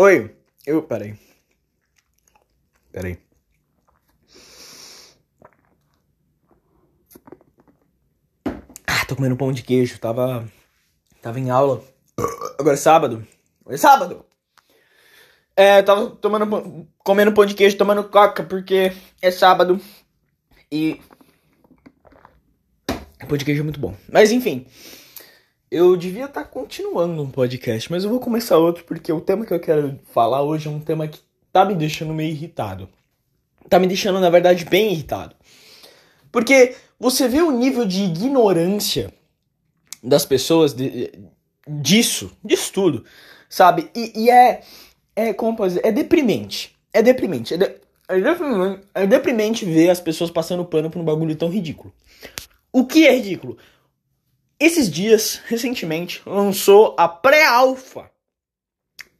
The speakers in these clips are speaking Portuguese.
Oi, eu. Peraí. Peraí. Ah, tô comendo pão de queijo. Tava. Tava em aula. Agora é sábado. Hoje é sábado! É, tava tomando. comendo pão de queijo, tomando coca, porque é sábado. E. Pão de queijo é muito bom. Mas enfim. Eu devia estar tá continuando um podcast, mas eu vou começar outro porque o tema que eu quero falar hoje é um tema que tá me deixando meio irritado. Tá me deixando, na verdade, bem irritado. Porque você vê o nível de ignorância das pessoas de, disso, disso tudo, sabe? E, e, é, é, como dizer, é deprimente. É deprimente. É, de, é, deprimente. é deprimente ver as pessoas passando pano por um bagulho tão ridículo. O que é ridículo? Esses dias, recentemente, lançou a pré-alfa.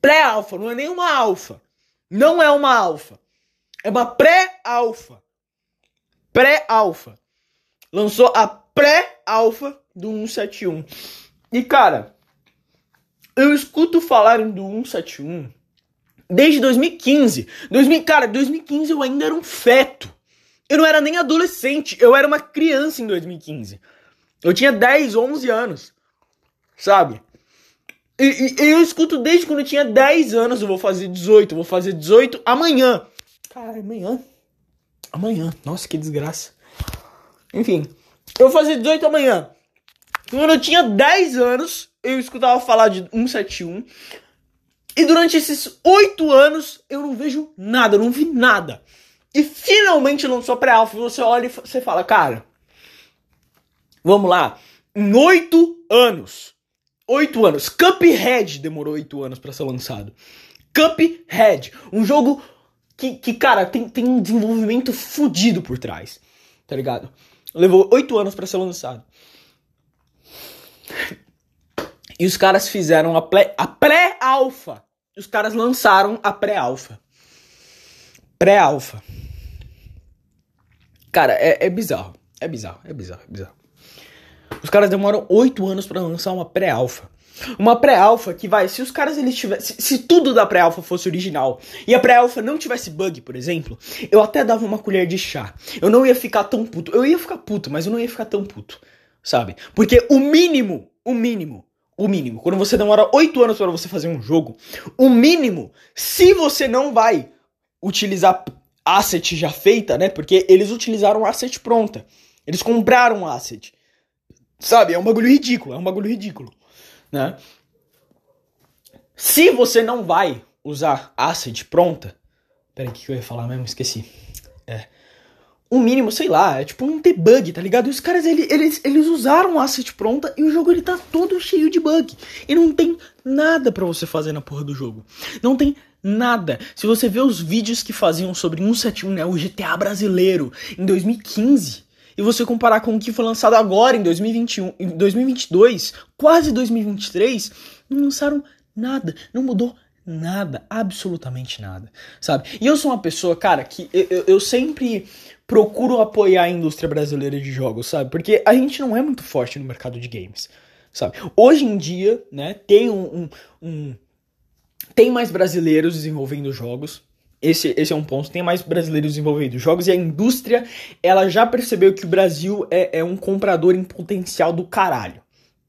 Pré-alfa, não é nem uma alfa. Não é uma alfa. É uma pré-alfa. Pré-alfa. Lançou a pré-alfa do 171. E cara, eu escuto falarem do 171 desde 2015. 2000, cara, 2015 eu ainda era um feto. Eu não era nem adolescente, eu era uma criança em 2015. Eu tinha 10, 11 anos. Sabe? E, e, eu escuto desde quando eu tinha 10 anos. Eu vou fazer 18. Eu vou fazer 18 amanhã. Cara, amanhã. Amanhã. Nossa, que desgraça. Enfim. Eu vou fazer 18 amanhã. Quando eu tinha 10 anos, eu escutava falar de 171. E durante esses 8 anos, eu não vejo nada, eu não vi nada. E finalmente lançou pré-alpha. Você olha e você fala, cara, Vamos lá. Em oito anos. Oito anos. Cuphead demorou oito anos para ser lançado. Cuphead. Um jogo que, que cara, tem, tem um desenvolvimento fodido por trás. Tá ligado? Levou oito anos para ser lançado. E os caras fizeram a, pré-alfa. Os caras lançaram a pré-alfa. Pré-alfa. Cara, é, é bizarro. É bizarro, é bizarro, é bizarro. Os caras demoram oito anos para lançar uma pré-alfa. Uma pré-alfa que vai, se os caras eles tivessem, se, tudo da pré-alfa fosse original e a pré-alfa não tivesse bug, por exemplo, eu até dava uma colher de chá. Eu não ia ficar tão puto. Eu ia ficar puto, mas eu não ia ficar tão puto, sabe? Porque o mínimo, o mínimo, o mínimo, quando você demora oito anos para você fazer um jogo, o mínimo, se você não vai utilizar asset já feita, né? Porque eles utilizaram asset pronta. Eles compraram asset. Sabe? É um bagulho ridículo, é um bagulho ridículo, né? Se você não vai usar asset pronta, peraí, o que eu ia falar mesmo? Esqueci. É. Um mínimo, sei lá, é tipo um debug, tá ligado? E os caras, eles, eles, eles usaram asset pronta e o jogo ele tá todo cheio de bug. E não tem nada para você fazer na porra do jogo. Não tem nada. Se você vê os vídeos que faziam sobre 171, né, o GTA brasileiro, em 2015, e você comparar com o que foi lançado agora em 2021, em 2022, quase 2023, não lançaram nada, não mudou nada, absolutamente nada, sabe? E eu sou uma pessoa, cara, que eu, eu sempre procuro apoiar a indústria brasileira de jogos, sabe? Porque a gente não é muito forte no mercado de games, sabe? Hoje em dia, né, tem um, um, um tem mais brasileiros desenvolvendo jogos, esse, esse é um ponto. Tem mais brasileiros envolvidos jogos e a indústria ela já percebeu que o Brasil é, é um comprador em potencial do caralho,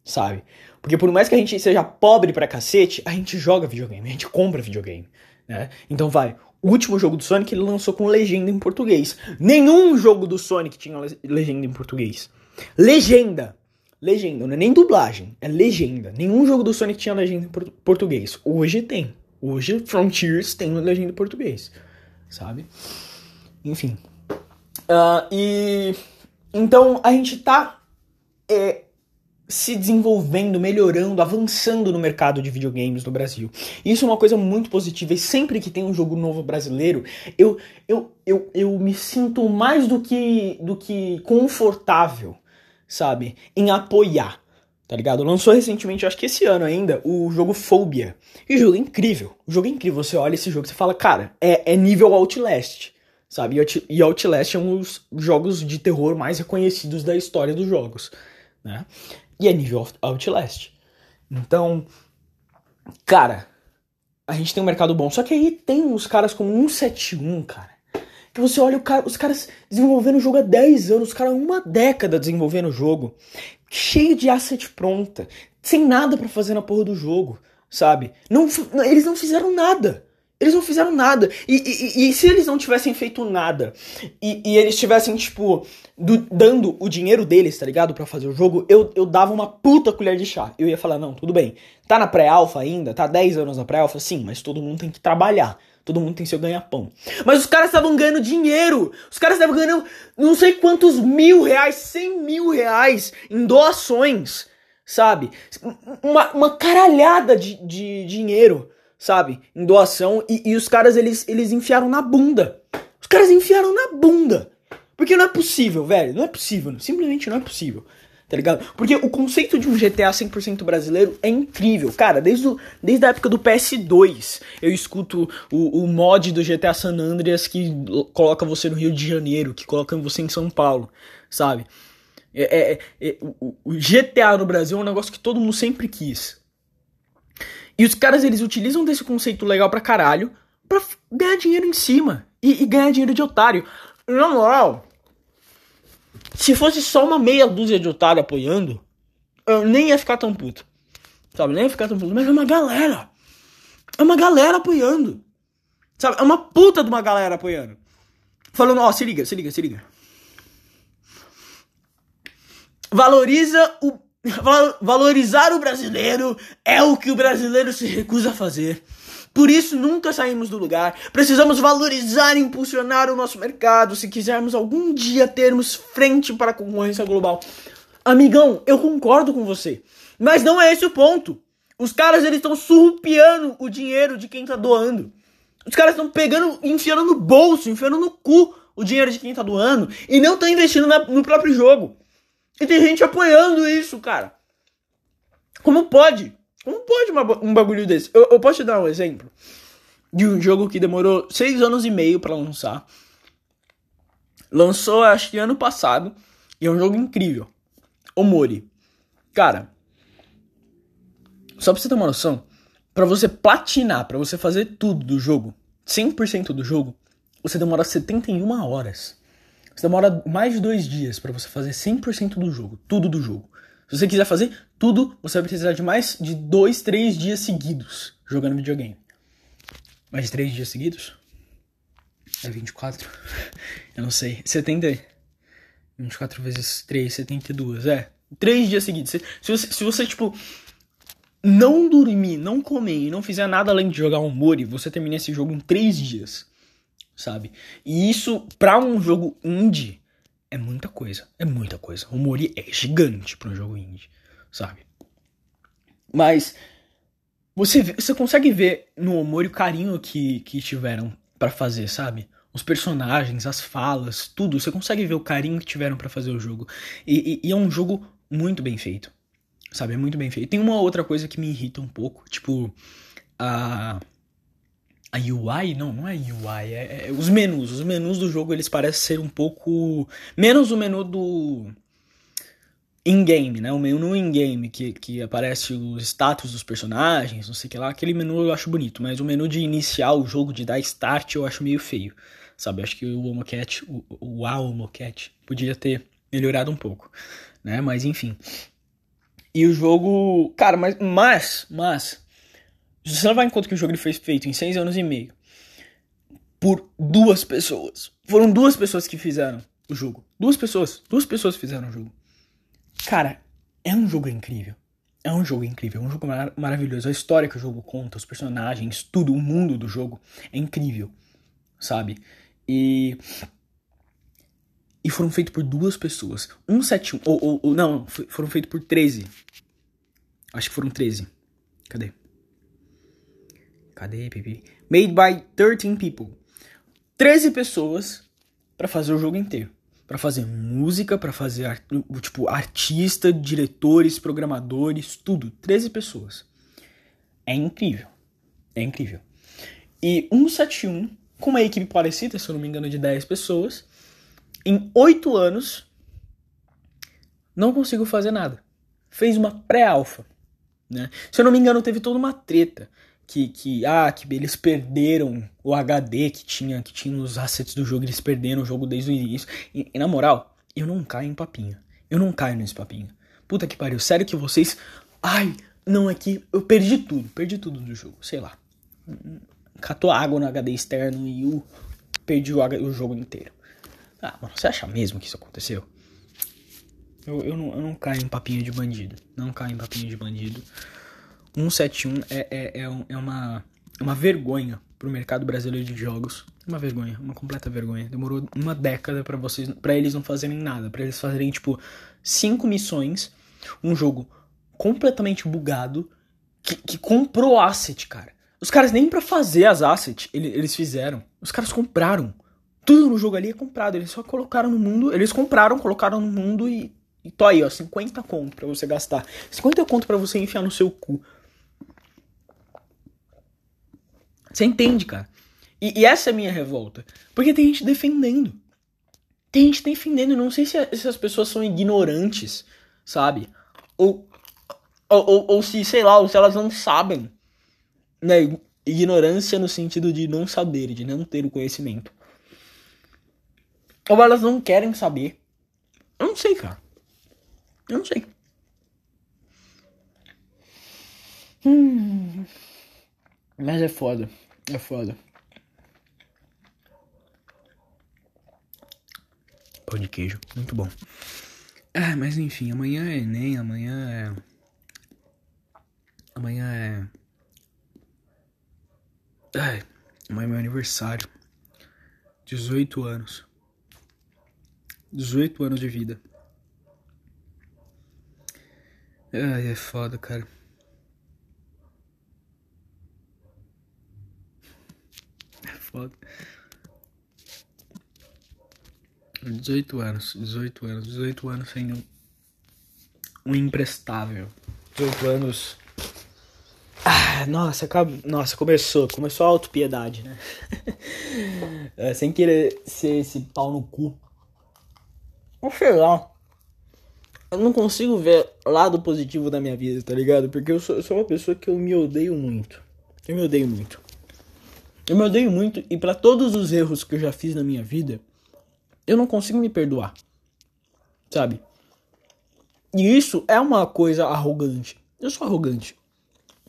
sabe? Porque por mais que a gente seja pobre pra cacete, a gente joga videogame, a gente compra videogame, né? Então vai, o último jogo do Sonic ele lançou com legenda em português. Nenhum jogo do Sonic tinha legenda em português. Legenda! Legenda, não é nem dublagem, é legenda. Nenhum jogo do Sonic tinha legenda em português. Hoje tem. Hoje, Frontiers tem legenda em português, sabe? Enfim. Uh, e. Então, a gente tá é, se desenvolvendo, melhorando, avançando no mercado de videogames no Brasil. Isso é uma coisa muito positiva. E sempre que tem um jogo novo brasileiro, eu, eu, eu, eu me sinto mais do que, do que confortável, sabe? Em apoiar tá ligado? Lançou recentemente, acho que esse ano ainda, o jogo Phobia. E o jogo é incrível. O jogo é incrível. Você olha esse jogo e fala, cara, é, é nível Outlast, sabe? E Outlast é um dos jogos de terror mais reconhecidos da história dos jogos, né? E é nível Outlast. Então, cara, a gente tem um mercado bom. Só que aí tem uns caras como 171, cara. Que você olha cara, os caras desenvolvendo o jogo há 10 anos, os caras uma década desenvolvendo o jogo, cheio de asset pronta, sem nada para fazer na porra do jogo, sabe? Não, eles não fizeram nada. Eles não fizeram nada. E, e, e, se eles não tivessem feito nada e, e eles tivessem, tipo, do, dando o dinheiro deles, tá ligado? para fazer o jogo, eu, eu dava uma puta colher de chá. Eu ia falar, não, tudo bem. Tá na pré-alfa ainda? Tá 10 anos na pré-alfa? Sim, mas todo mundo tem que trabalhar. Todo mundo tem seu ganha-pão. Mas os caras estavam ganhando dinheiro. Os caras estavam ganhando não sei quantos mil reais, cem mil reais em doações, sabe? Uma, uma caralhada de, de dinheiro sabe? Em doação. E, e os caras, eles, eles enfiaram na bunda. Os caras enfiaram na bunda. Porque não é possível, velho. Não é possível. Simplesmente não é possível. Tá ligado? Porque o conceito de um GTA 100% brasileiro é incrível. Cara, desde, o, desde a época do PS2, eu escuto o, o mod do GTA San Andreas que coloca você no Rio de Janeiro, que coloca você em São Paulo, sabe? É, é, é, o, o GTA no Brasil é um negócio que todo mundo sempre quis. E os caras, eles utilizam desse conceito legal pra caralho pra ganhar dinheiro em cima. E, e ganhar dinheiro de otário. Na moral, se fosse só uma meia dúzia de otário apoiando, eu nem ia ficar tão puto. Sabe, nem ia ficar tão puto. Mas é uma galera. É uma galera apoiando. Sabe, é uma puta de uma galera apoiando. Falando, ó, se liga, se liga, se liga. Valoriza o Valorizar o brasileiro é o que o brasileiro se recusa a fazer. Por isso nunca saímos do lugar. Precisamos valorizar e impulsionar o nosso mercado se quisermos algum dia termos frente para a concorrência global. Amigão, eu concordo com você, mas não é esse o ponto. Os caras eles estão surrupiando o dinheiro de quem tá doando. Os caras estão pegando, enfiando no bolso, enfiando no cu o dinheiro de quem tá doando e não estão investindo na, no próprio jogo. E tem gente apoiando isso, cara. Como pode? Como pode uma, um bagulho desse? Eu, eu, posso te dar um exemplo de um jogo que demorou seis anos e meio para lançar. Lançou, acho que ano passado. E é um jogo incrível. Omori. Cara, só pra você ter uma noção, para você platinar, para você fazer tudo do jogo, 100% do jogo, você demora 71 horas. Você demora mais de dois dias para você fazer 100% do jogo, tudo do jogo. Se você quiser fazer tudo, você vai precisar de mais de dois, três dias seguidos jogando videogame. Mais de três dias seguidos? É 24? Eu não sei. 70. 24 vezes 3, 72. É. Três dias seguidos. Se, se, você, se você, tipo, não dormir, não comer e não fizer nada além de jogar um Mori, você termina esse jogo em três dias sabe? E isso, pra um jogo indie, é muita coisa. É muita coisa. O Mori é gigante pra um jogo indie, sabe? Mas você, você consegue ver no Omori o carinho que, que tiveram para fazer, sabe? Os personagens, as falas, tudo. Você consegue ver o carinho que tiveram para fazer o jogo. E, e, e, é um jogo muito bem feito. Sabe? É muito bem feito. Tem uma outra coisa que me irrita um pouco. Tipo, a a UI, não, não é UI, é, é, os menus. Os menus do jogo eles parecem ser um pouco menos o menu do in-game, né? O menu in-game que, que aparece os status dos personagens, não sei o que lá. Aquele menu eu acho bonito, mas o menu de iniciar o jogo, de dar start, eu acho meio feio. Sabe? Acho que o Homocat, o, o Homocat podia ter melhorado um pouco, né? Mas enfim. E o jogo, cara, mas mas, mas você levar em conta que o jogo ele foi feito em seis anos e meio por duas pessoas. Foram duas pessoas que fizeram o jogo. Duas pessoas. Duas pessoas fizeram o jogo. Cara, é um jogo incrível. É um jogo incrível, é um jogo mar maravilhoso. A história que o jogo conta, os personagens, tudo, o mundo do jogo é incrível, sabe? E. E foram feitos por duas pessoas. Um sete Ou, ou, ou não, foram feitos por 13. Acho que foram 13. Cadê? Cadê, Pipi? Made by 13 people. 13 pessoas para fazer o jogo inteiro. Para fazer música, para fazer tipo artista, diretores, programadores, tudo. 13 pessoas. É incrível. É incrível. E 171, com uma equipe parecida, se eu não me engano, de 10 pessoas, em 8 anos, não consigo fazer nada. Fez uma pré-alfa. Né? Se eu não me engano, teve toda uma treta que, que, ah, que eles perderam o HD que tinha, que tinha os assets do jogo, eles perderam o jogo desde o início. E, e na moral, eu não caio em papinho. Eu não caio nesse papinho. Puta que pariu, sério que vocês. Ai, não, é que eu perdi tudo, perdi tudo do jogo, sei lá. Catou água no HD externo e eu perdi o, o jogo inteiro. Ah, mano, você acha mesmo que isso aconteceu? Eu, eu, não, eu não caio em papinho de bandido. Não caio em papinho de bandido. 171 é, é, é, é uma, uma vergonha pro mercado brasileiro de jogos. Uma vergonha, uma completa vergonha. Demorou uma década para vocês, para eles não fazerem nada, para eles fazerem tipo cinco missões, um jogo completamente bugado que, que comprou asset, cara. Os caras nem para fazer as assets eles, fizeram. Os caras compraram. Tudo no jogo ali é comprado. Eles só colocaram no mundo. Eles compraram, colocaram no mundo e. E tô aí, ó, 50 conto pra você gastar. 50 conto pra você enfiar no seu cu. Você entende, cara? E, e, essa é a minha revolta. Porque tem gente defendendo. Tem gente defendendo. Não sei se essas pessoas são ignorantes, sabe? Ou, ou, ou, ou se, sei lá, ou se elas não sabem. Né? Ignorância no sentido de não saber, de não ter o conhecimento. Ou elas não querem saber. Eu não sei, cara. Eu não sei. Hum. Mas é foda. É foda. Pão de queijo. Muito bom. Ah, mas enfim, amanhã é Enem, amanhã é. Amanhã é. Ai, amanhã é meu aniversário. 18 anos. 18 anos de vida. Ai, é foda, cara. Foda. 18 anos, 18 anos, 18 anos sendo um imprestável. 18 anos. Ah, nossa, acaba... nossa, começou, começou a autopiedade, né? é, sem querer ser esse pau no cu. Ou sei lá. Eu não consigo ver lado positivo da minha vida, tá ligado? Porque eu sou, eu sou uma pessoa que eu me odeio muito. Eu me odeio muito. Eu me odeio muito e para todos os erros que eu já fiz na minha vida, eu não consigo me perdoar. Sabe? E isso é uma coisa arrogante. Eu sou arrogante.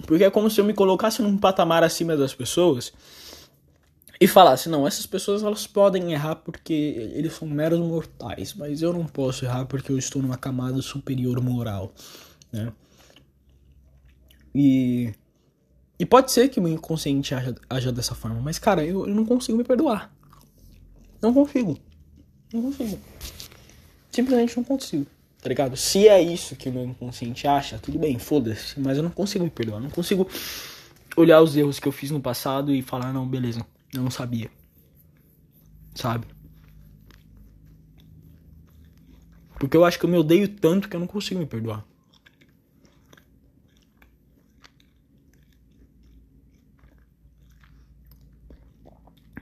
Porque é como se eu me colocasse num patamar acima das pessoas e falasse: não, essas pessoas elas podem errar porque eles são meros mortais, mas eu não posso errar porque eu estou numa camada superior moral, né? E e pode ser que o meu inconsciente haja, haja dessa forma, mas cara, eu, eu não consigo me perdoar. Não consigo. Não consigo. Simplesmente não consigo. Tá ligado? Se é isso que o meu inconsciente acha, tudo bem, foda-se. Mas eu não consigo me perdoar. Não consigo olhar os erros que eu fiz no passado e falar, não, beleza, eu não sabia. Sabe? Porque eu acho que eu me odeio tanto que eu não consigo me perdoar.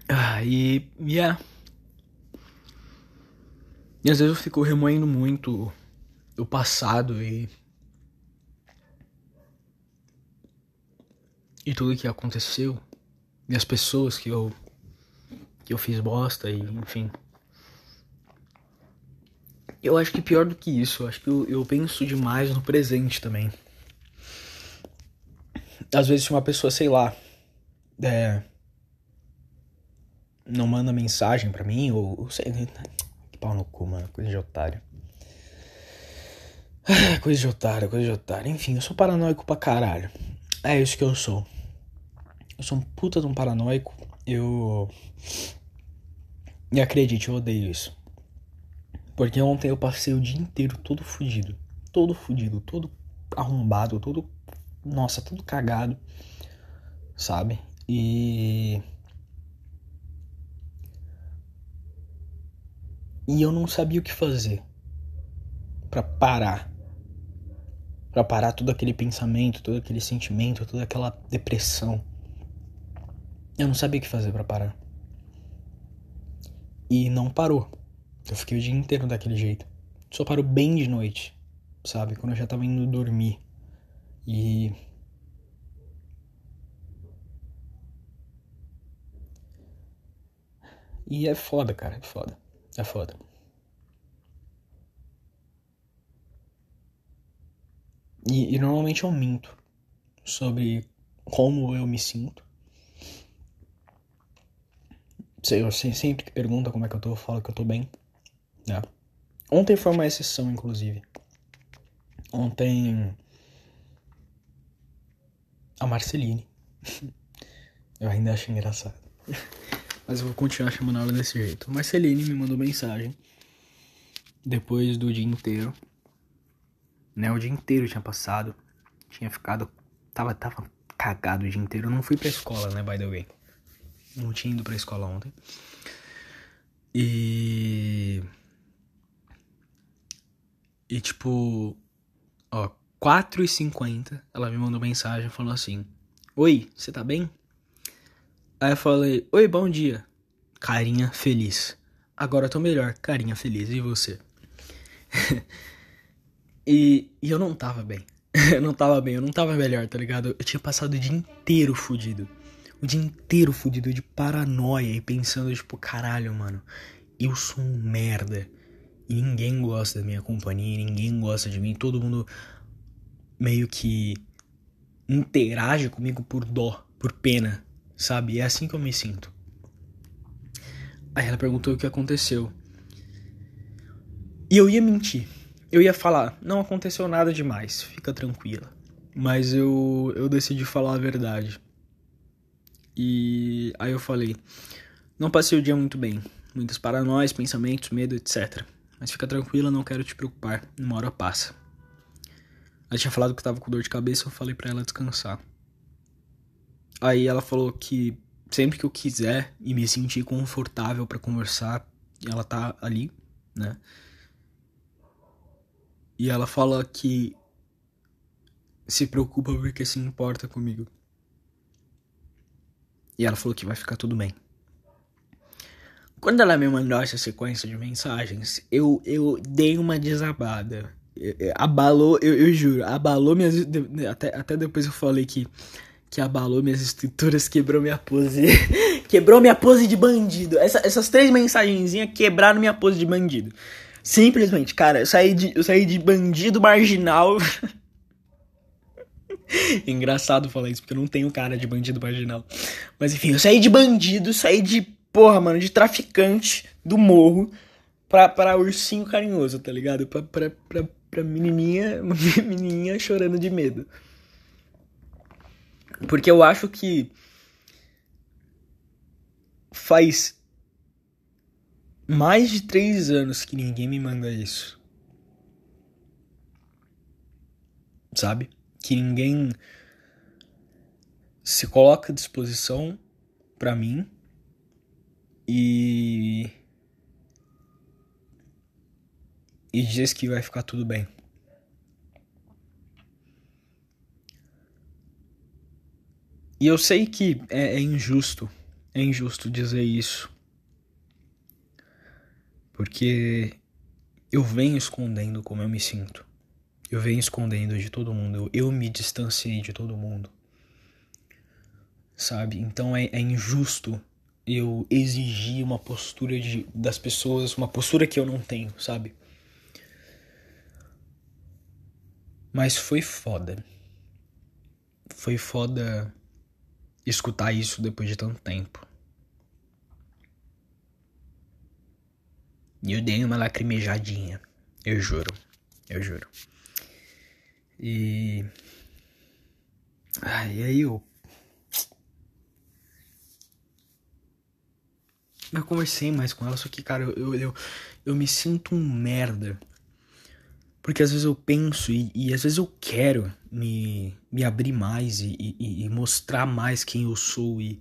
Ah, e. Yeah. E às vezes eu fico remoendo muito o passado e. E tudo que aconteceu. E as pessoas que eu. Que eu fiz bosta e enfim. Eu acho que pior do que isso, eu acho que eu, eu penso demais no presente também. Às vezes uma pessoa, sei lá. É não manda mensagem pra mim, ou, ou sei. Que pau no cu, mano. Coisa de otário. Coisa de otário, coisa de otário. Enfim, eu sou paranoico pra caralho. É isso que eu sou. Eu sou um puta de um paranoico. Eu. E acredite, eu odeio isso. Porque ontem eu passei o dia inteiro todo fudido. Todo fudido, todo arrombado, todo. Nossa, todo cagado. Sabe? E. E eu não sabia o que fazer para parar. Para parar todo aquele pensamento, todo aquele sentimento, toda aquela depressão. Eu não sabia o que fazer para parar. E não parou. Eu fiquei o dia inteiro daquele jeito. Só parou bem de noite, sabe? Quando eu já tava indo dormir. E. E é foda, cara, é foda. É foda. E, e normalmente eu minto sobre como eu me sinto. Sei, eu sempre que pergunta como é que eu tô, eu falo que eu tô bem. Né? Ontem foi uma exceção, inclusive. Ontem. A Marceline. eu ainda acho engraçado. Mas eu vou continuar chamando ela desse jeito. Marceline me mandou mensagem. Depois do dia inteiro. Né? O dia inteiro tinha passado. Tinha ficado. Tava, tava cagado o dia inteiro. Eu não fui pra escola, né, by the way. Não tinha ido pra escola ontem. E. E tipo. Ó, 4h50 ela me mandou mensagem e falou assim: Oi, você tá bem? Aí eu falei: Oi, bom dia. Carinha feliz. Agora eu tô melhor, carinha feliz. E você? e, e eu não tava bem. eu não tava bem, eu não tava melhor, tá ligado? Eu tinha passado o dia inteiro fudido. O dia inteiro fudido de paranoia e pensando, tipo, caralho, mano, eu sou um merda. E ninguém gosta da minha companhia, ninguém gosta de mim, todo mundo meio que interage comigo por dó, por pena, sabe? É assim que eu me sinto. Aí ela perguntou o que aconteceu. E eu ia mentir. Eu ia falar, não aconteceu nada demais, fica tranquila. Mas eu, eu decidi falar a verdade. E aí eu falei, não passei o dia muito bem. Muitas paranoias, pensamentos, medo, etc. Mas fica tranquila, não quero te preocupar. Uma hora passa. Ela tinha falado que tava com dor de cabeça, eu falei para ela descansar. Aí ela falou que sempre que eu quiser e me sentir confortável para conversar, ela tá ali, né? E ela fala que se preocupa porque se importa comigo. E ela falou que vai ficar tudo bem. Quando ela me mandou essa sequência de mensagens, eu, eu dei uma desabada. Abalou, eu, eu juro, abalou minhas. Até, até depois eu falei que, que abalou minhas estruturas, quebrou minha pose. quebrou minha pose de bandido. Essa, essas três mensagenzinhas quebraram minha pose de bandido. Simplesmente, cara, eu saí de, eu saí de bandido marginal. Engraçado falar isso, porque eu não tenho cara de bandido marginal. Mas enfim, eu saí de bandido, saí de, porra, mano, de traficante do morro pra, pra ursinho carinhoso, tá ligado? Pra, pra, pra, pra menininha, menininha chorando de medo. Porque eu acho que faz mais de três anos que ninguém me manda isso. Sabe? Que ninguém se coloca à disposição para mim e e diz que vai ficar tudo bem. E eu sei que é, é injusto, é injusto dizer isso. Porque eu venho escondendo como eu me sinto. Eu venho escondendo de todo mundo. Eu, me distanciei de todo mundo. Sabe? Então é, é injusto eu exigir uma postura de, das pessoas, uma postura que eu não tenho, sabe? Mas foi foda. Foi foda escutar isso depois de tanto tempo. E eu dei uma lacrimejadinha. Eu juro. Eu juro. E. Ai, aí eu. Eu conversei mais com ela, só que, cara, eu, eu, eu, me sinto um merda. Porque às vezes eu penso e, e às vezes eu quero me, me abrir mais e, e, e mostrar mais quem eu sou. E...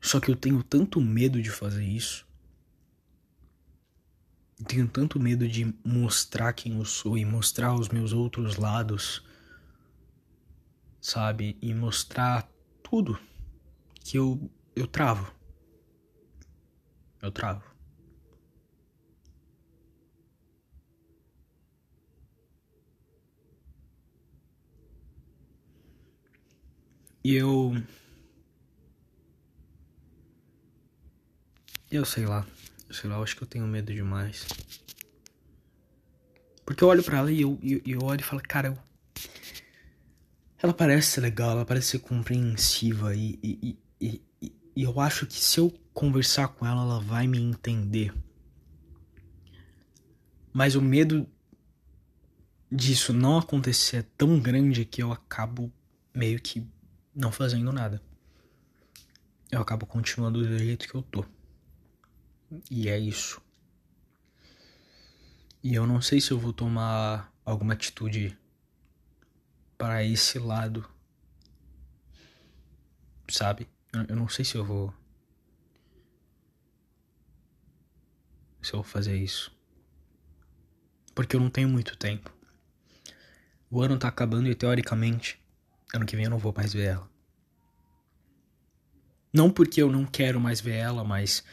Só que eu tenho tanto medo de fazer isso tenho tanto medo de mostrar quem eu sou e mostrar os meus outros lados, sabe? E mostrar tudo que eu eu travo. Eu travo. E eu Eu sei lá. Eu sei lá, eu acho que eu tenho medo demais. Porque eu olho pra ela e eu, eu, eu olho e falo, cara, eu... ela parece legal, ela parece ser compreensiva e, e, e, e, e eu acho que se eu conversar com ela, ela vai me entender. Mas o medo disso não acontecer é tão grande que eu acabo meio que não fazendo nada. Eu acabo continuando do jeito que eu tô. E é isso. E eu não sei se eu vou tomar alguma atitude para esse lado. Sabe? Eu não sei se eu vou. Se eu vou fazer isso. Porque eu não tenho muito tempo. O ano tá acabando e teoricamente, ano que vem eu não vou mais ver ela. Não porque eu não quero mais ver ela, mas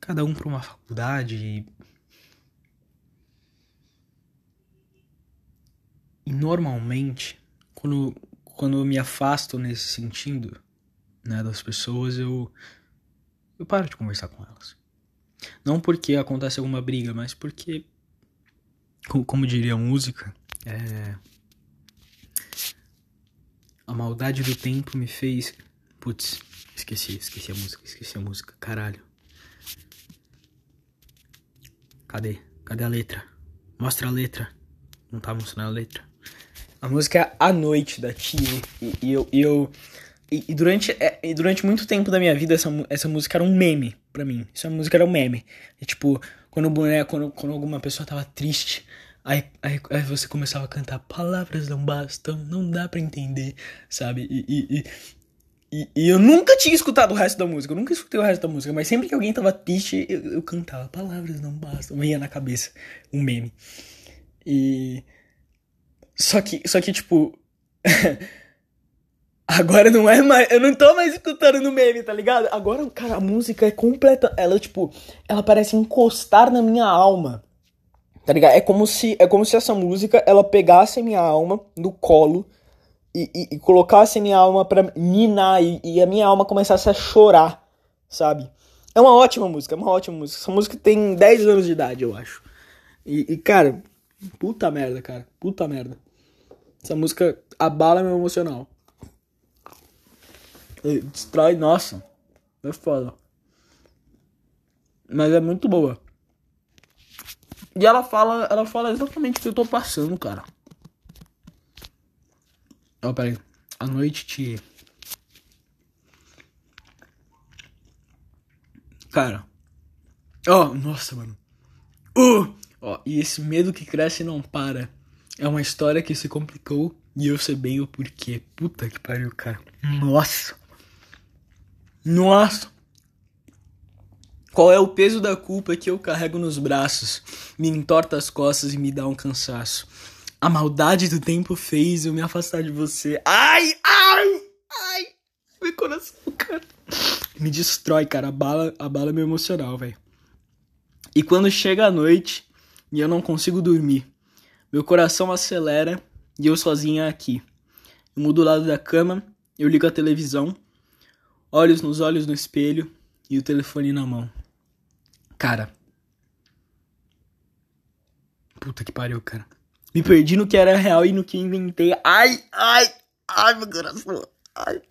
cada um para uma faculdade e... e normalmente quando quando eu me afasto nesse sentido, né, das pessoas, eu eu paro de conversar com elas. Não porque acontece alguma briga, mas porque como, diria a música, é a maldade do tempo me fez. Putz, esqueci, esqueci a música, esqueci a música, caralho. Cadê? Cadê a letra? Mostra a letra. Não tá mostrando a letra. A música é A Noite da Tia. E, e, eu. E, eu e, e durante, é, e durante muito tempo da minha vida, essa, essa música era um meme pra mim. Essa música era um meme. E, tipo, quando o boneco, quando, quando alguma pessoa tava triste, aí, aí, aí, você começava a cantar Palavras não bastam, não dá para entender, sabe? E, e, e, e, eu nunca tinha escutado o resto da música, eu nunca escutei o resto da música, mas sempre que alguém tava triste, eu, eu cantava Palavras não bastam, vinha na cabeça um meme. E. Só que, só que tipo. Agora não é mais. Eu não tô mais escutando no meme, tá ligado? Agora, cara, a música é completa. Ela, tipo, ela parece encostar na minha alma. Tá ligado? É como se, é como se essa música ela pegasse a minha alma no colo e, e, e colocasse a minha alma pra ninar e, e, a minha alma começasse a chorar, sabe? É uma ótima música, é uma ótima música. Essa música tem 10 anos de idade, eu acho. E, e cara, puta merda, cara. Puta merda. Essa música abala meu emocional destrói, nossa, é foda. Mas é muito boa. E ela fala, ela fala exatamente o que eu tô passando, cara. Ó, oh, peraí. A noite te. Cara. Ó, oh, nossa, mano. Uh! Ó, oh, e esse medo que cresce e não para. É uma história que se complicou e eu sei bem o porquê. Puta que pariu, cara. Nossa. Nossa! Qual é o peso da culpa que eu carrego nos braços? Me entorta as costas e me dá um cansaço. A maldade do tempo fez eu me afastar de você. Ai, ai, ai! Meu coração, cara. Me destrói, cara. Abala, abala meu emocional, velho. E quando chega a noite e eu não consigo dormir, meu coração acelera e eu sozinha aqui. Eu mudo o lado da cama, eu ligo a televisão olhos nos olhos no espelho e o telefone na mão. Cara. Puta que pariu, cara. Me perdi no que era real e no que inventei. Ai, ai, ai, meu coração. Ai.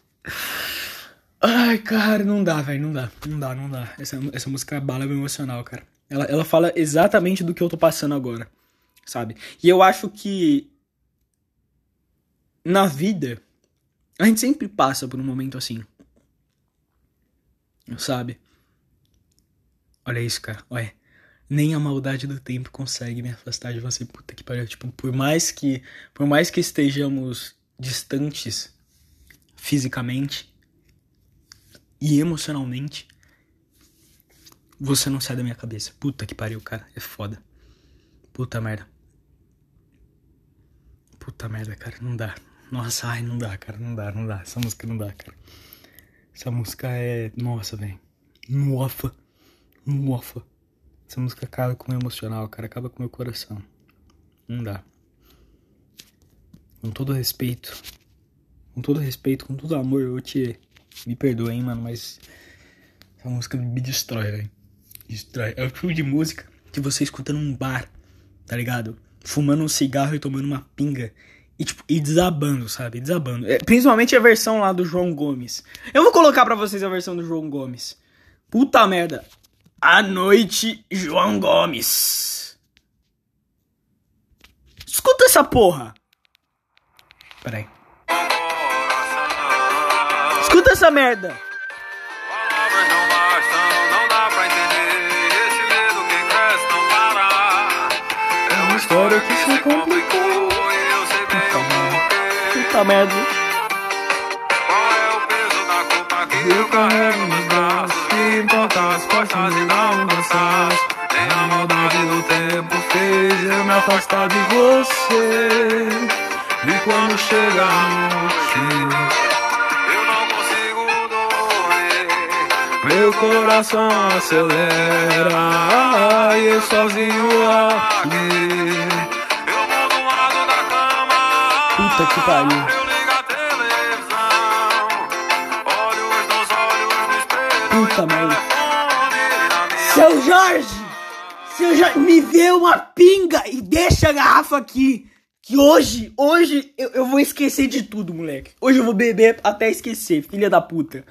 Ai, cara, não dá, velho, não dá, não dá, não dá. Essa, essa música bala meu emocional, cara. Ela, ela fala exatamente do que eu tô passando agora, sabe? E eu acho que na vida a gente sempre passa por um momento assim sabe? Olha isso, cara. Olha. Nem a maldade do tempo consegue me afastar de você. Puta que pariu. Tipo, por mais que. Por mais que estejamos distantes fisicamente e emocionalmente, você não sai da minha cabeça. Puta que pariu, cara. É foda. Puta merda. Puta merda, cara. Não dá. Nossa, ai, não dá, cara. Não dá, não dá. Essa música não dá, cara. Essa música é. Nossa, velho. Nossa. Nossa. Essa música acaba com o meu emocional, cara. Acaba com o meu coração. Não dá. Com todo respeito. Com todo respeito, com todo amor, eu te. Me perdoe, hein, mano, mas. A música me destrói, velho. Destrói. É o tipo de música que você escuta num bar, tá ligado? Fumando um cigarro e tomando uma pinga. E, tipo, e desabando, sabe? Desabando. É, principalmente a versão lá do João Gomes. Eu vou colocar para vocês a versão do João Gomes. Puta merda. A noite, João Gomes. Escuta essa porra. Peraí. Escuta essa merda. Palavras não bastam, não dá pra entender. Esse medo que cresce não para. É uma história que se complicou. Puta merda. Qual é o peso da culpa que eu carrego nos braços? Que importa as costas e não cansaço. Nem a maldade do tempo fez eu me afastar de você. E quando chega a noite, eu não consigo dormir. Meu coração acelera e eu sozinho aqui. Eu vou do lado da cama. Puta que pariu. Minha Seu Jorge! Seu Jorge, me vê uma pinga e deixa a garrafa aqui. Que hoje, hoje eu, eu vou esquecer de tudo, moleque. Hoje eu vou beber até esquecer, filha da puta.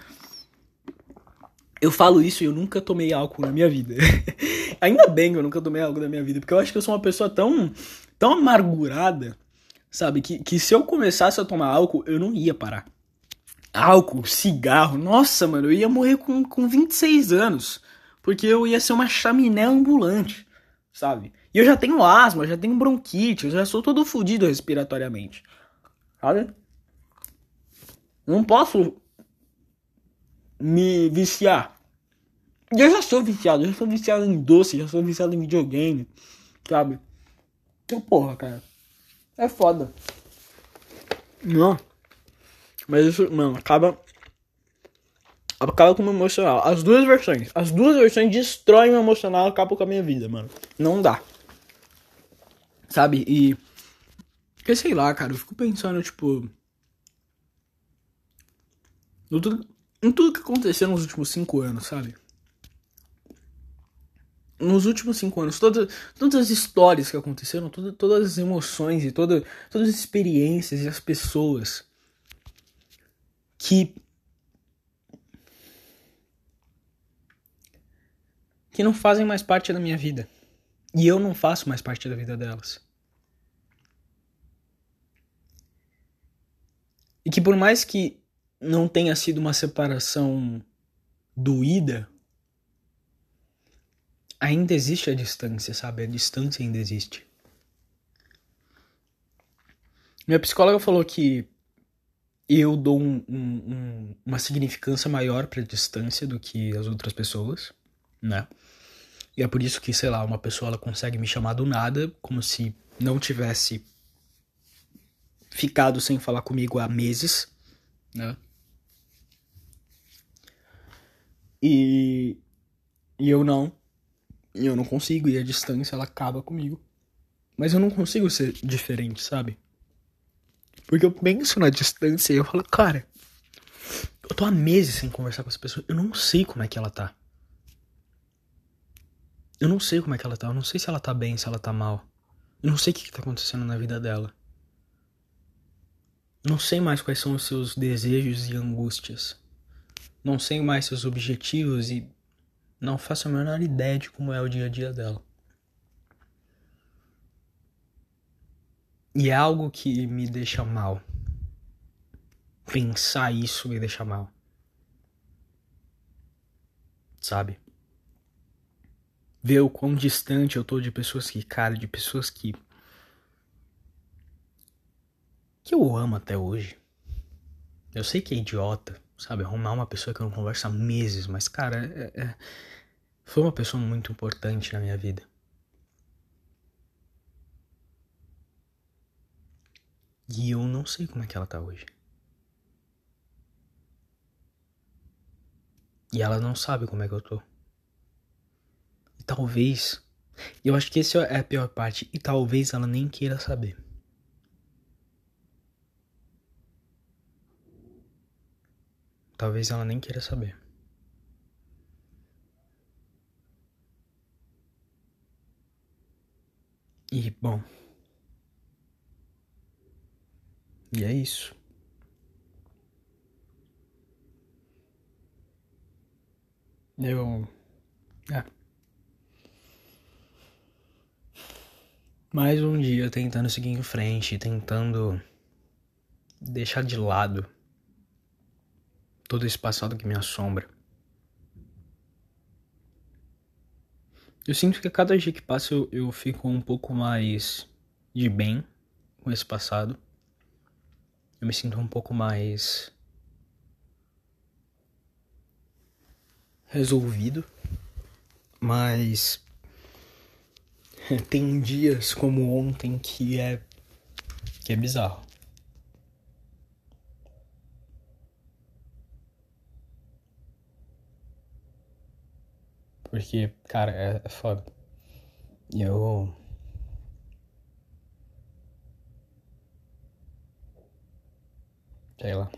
Eu falo isso e eu nunca tomei álcool na minha vida. Ainda bem que eu nunca tomei álcool na minha vida, porque eu acho que eu sou uma pessoa tão, tão amargurada, sabe? Que, que se eu começasse a tomar álcool, eu não ia parar. Álcool, cigarro, nossa, mano, eu ia morrer com, com 26 anos. Porque eu ia ser uma chaminé ambulante, sabe? E eu já tenho asma, já tenho bronquite, eu já sou todo fodido respiratoriamente. Sabe? Não posso me viciar. Eu já sou viciado, eu já sou viciado em doce, já sou viciado em videogame, sabe? Então, porra, cara. É foda. Não. Mas isso, mano, acaba. Acaba com o meu emocional. As duas versões. As duas versões destroem meu emocional acabam com a minha vida, mano. Não dá. Sabe? E. Porque sei lá, cara, eu fico pensando, tipo. No tudo, em tudo que aconteceu nos últimos cinco anos, sabe? Nos últimos cinco anos, todas, todas as histórias que aconteceram, toda, todas as emoções e toda, todas as experiências e as pessoas que que não fazem mais parte da minha vida. E eu não faço mais parte da vida delas. E que por mais que não tenha sido uma separação doída, ainda existe a distância, sabe? A distância ainda existe. Minha psicóloga falou que eu dou um, um, um, uma significância maior para a distância do que as outras pessoas, né? E é por isso que, sei lá, uma pessoa ela consegue me chamar do nada, como se não tivesse ficado sem falar comigo há meses, né? E, e eu não. E eu não consigo, e a distância ela acaba comigo. Mas eu não consigo ser diferente, sabe? Porque eu penso na distância e eu falo, cara, eu tô há meses sem conversar com essa pessoa, eu não sei como é que ela tá. Eu não sei como é que ela tá, eu não sei se ela tá bem, se ela tá mal. Eu não sei o que, que tá acontecendo na vida dela. Não sei mais quais são os seus desejos e angústias. Não sei mais seus objetivos e não faço a menor ideia de como é o dia a dia dela. E é algo que me deixa mal. Pensar isso me deixa mal. Sabe? Ver o quão distante eu tô de pessoas que, cara, de pessoas que. que eu amo até hoje. Eu sei que é idiota, sabe? Arrumar uma pessoa que eu não converso há meses, mas, cara, é, é... foi uma pessoa muito importante na minha vida. E eu não sei como é que ela tá hoje. E ela não sabe como é que eu tô. E talvez. Eu acho que essa é a pior parte. E talvez ela nem queira saber. Talvez ela nem queira saber. E bom. E é isso. Eu. É. Mais um dia tentando seguir em frente, tentando deixar de lado todo esse passado que me assombra. Eu sinto que a cada dia que passa eu, eu fico um pouco mais de bem com esse passado. Eu me sinto um pouco mais resolvido, mas tem dias como ontem que é que é bizarro. Porque, cara, é, é foda. E eu. Sei lá.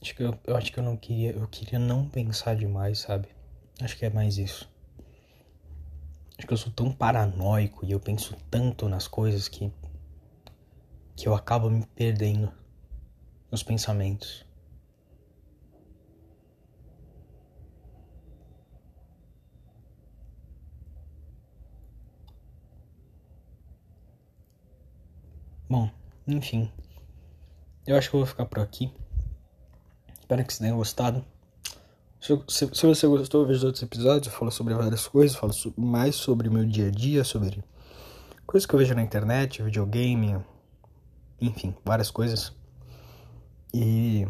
Acho que eu, eu acho que eu não queria. Eu queria não pensar demais, sabe? Acho que é mais isso. Acho que eu sou tão paranoico e eu penso tanto nas coisas que. que eu acabo me perdendo nos pensamentos. Bom, enfim. Eu acho que eu vou ficar por aqui. Espero que vocês tenham gostado. Se, se, se, você gostou, veja outros episódios. Eu falo sobre várias coisas, falo so, mais sobre o meu dia a dia, sobre coisas que eu vejo na internet, videogame, enfim, várias coisas. E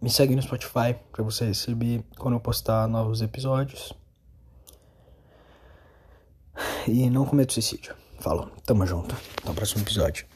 me segue no Spotify para você receber quando eu postar novos episódios. E não cometa suicídio. Falou, tamo junto. Até o próximo episódio.